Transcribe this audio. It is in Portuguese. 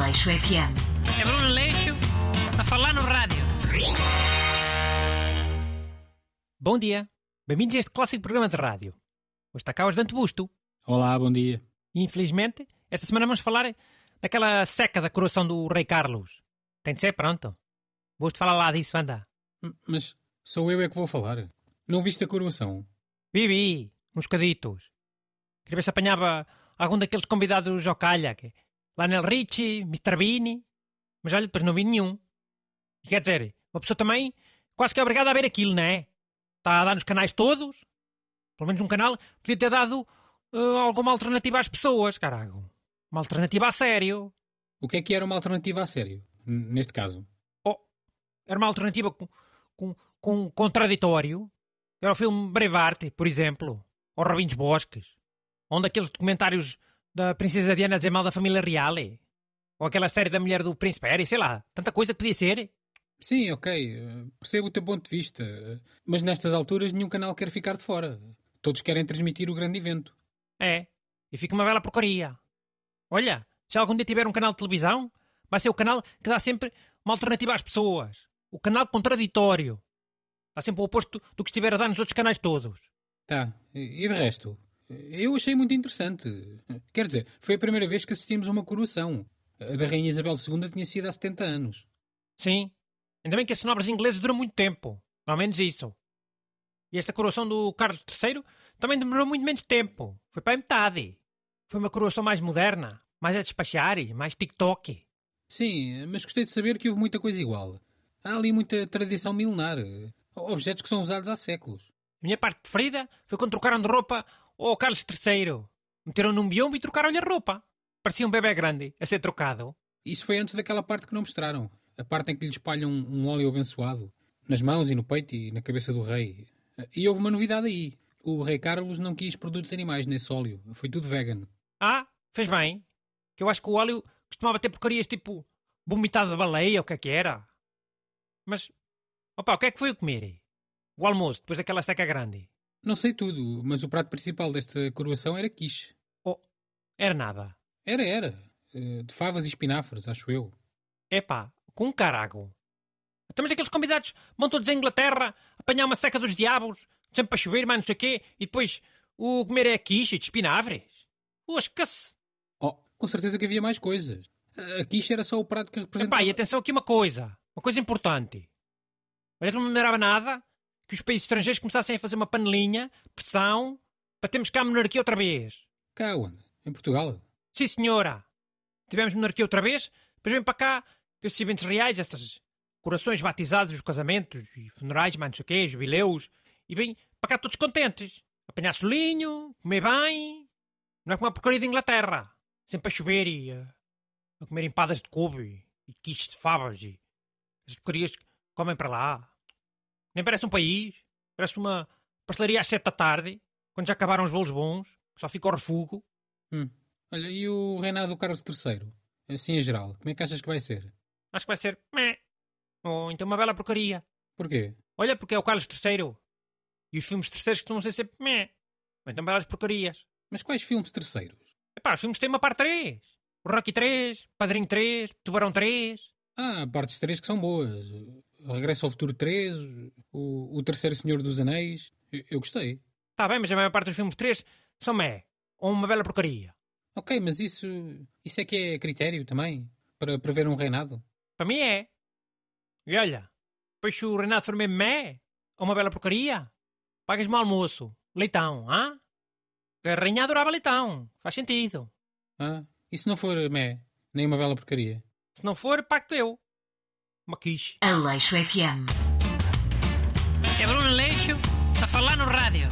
Aleixo FM. É Bruno Leixo a falar no rádio. Bom dia. Bem-vindos a este clássico programa de rádio. Hoje está cá o Dante Busto. Olá, bom dia. Infelizmente, esta semana vamos falar daquela seca da coroação do Rei Carlos. Tem de ser pronto. Busto fala lá disso, anda. Mas sou eu é que vou falar. Não viste a coroação? Vivi, uns caditos. Queria ver se apanhava algum daqueles convidados ao calha. Que... Lionel Richie, Mr. Bean. Mas olha, depois não vi nenhum. E quer dizer, uma pessoa também quase que é obrigada a ver aquilo, não é? Está a dar nos canais todos. Pelo menos um canal podia ter dado eh, alguma alternativa às pessoas, carago. Uma alternativa a sério. O que é que era uma alternativa a sério? Neste caso. Oh, era uma alternativa com, com, com contraditório. Era o filme Brevarte, por exemplo. Ou Robins Bosques. Ou um daqueles documentários da Princesa Diana dizer mal da família real. Ou aquela série da mulher do Príncipe Harry, sei lá. Tanta coisa que podia ser. Sim, ok. eh, Percebo o teu ponto de vista. eh, Mas nestas alturas nenhum canal quer ficar de fora. Todos querem transmitir o grande evento. É. E fica uma bela porcaria. Olha, se algum dia tiver um canal de televisão, vai ser o canal que dá sempre uma alternativa às pessoas. O canal contraditório. Dá sempre o oposto do que estiver a dar nos outros canais todos. Tá. E de resto? Eu achei muito interessante. Quer dizer, foi a primeira vez que assistimos a uma coroação. A da Rainha Isabel II tinha sido há 70 anos. Sim. Ainda bem que as nobres inglesas duram muito tempo. Pelo menos isso. E esta coroação do Carlos III também demorou muito menos tempo. Foi para a metade. Foi uma coroação mais moderna, mais a despachar, e mais TikTok. Sim, mas gostei de saber que houve muita coisa igual. Há ali muita tradição milenar. Objetos que são usados há séculos. A minha parte preferida foi quando trocaram de roupa ao Carlos III. Meteram num biombo e trocaram-lhe a roupa. Parecia um bebê grande a ser trocado. Isso foi antes daquela parte que não mostraram. A parte em que lhe espalham um óleo abençoado. Nas mãos e no peito e na cabeça do rei. E houve uma novidade aí. O rei Carlos não quis produtos animais nesse óleo. Foi tudo vegan. Ah, fez bem. Que eu acho que o óleo costumava ter porcarias tipo vomitado de baleia, ou o que é que era. Mas, opa, o que é que foi o comer? O almoço, depois daquela seca grande. Não sei tudo, mas o prato principal desta coroação era quiche. Oh, era nada. Era, era. Eh, De favas e espinafres, acho eu. Epá, com um carago. Então, mas aqueles convidados vão todos à Inglaterra apanhar uma seca dos diabos, sempre para chover, mas não sei o quê, e depois o comer é quiche de espinafres. Lasca-se. Oh, com certeza que havia mais coisas. A quiche era só o prato que representava... Epá, e atenção aqui uma coisa. Uma coisa importante. Olha que não me lembrava nada que os países estrangeiros começassem a fazer uma panelinha, pressão, para termos cá a monarquia outra vez. Cá onde? Em Portugal? Sim, senhora. Tivemos monarquia outra vez, depois vem para cá esses eventos reais, essas corações batizados, os casamentos e funerais, mais não sei o quê, jubileus, e vem para cá todos contentes. Apanhar solinho, comer bem. Não é como a porcaria de Inglaterra. Sempre a chover e a, a comer empadas de couve e, e quiches de favas e as porcarias que comem para lá. Nem parece um país. Parece uma pastelaria às sete da tarde, quando já acabaram os bolos bons, que só fica o refugo. Hum. Olha, e o reinado do Carlos III? Assim em geral, como é que achas que vai ser? Acho que vai ser meh. Ou então uma bela porcaria. Porquê? Olha, porque é o Carlos III. E os filmes terceiros costumam ser sempre meh. Ou então belas porcarias. Mas quais filmes terceiros? Epá, os filmes têm uma parte 3. O Rocky 3, Padrinho 3, Tubarão 3. Ah, partes 3 que são boas. Regresso ao Futuro 3, o, o Terceiro Senhor dos Anéis. Eu, eu gostei. Tá bem, mas a maior parte dos filmes 3 são meh. Ou uma bela porcaria. Ok, mas isso, isso é que é critério também? Para prever um reinado? Para mim é. E olha, depois se o Renato for mesmo meh, ou uma bela porcaria, pagas-me o almoço. Leitão, hã? Que a rainha adorava leitão. Faz sentido. Ah, e se não for mé, nem uma bela porcaria? Se não for, pacto eu. Uma quiche. Aleixo FM. É Bruno Leixo a falar no rádio.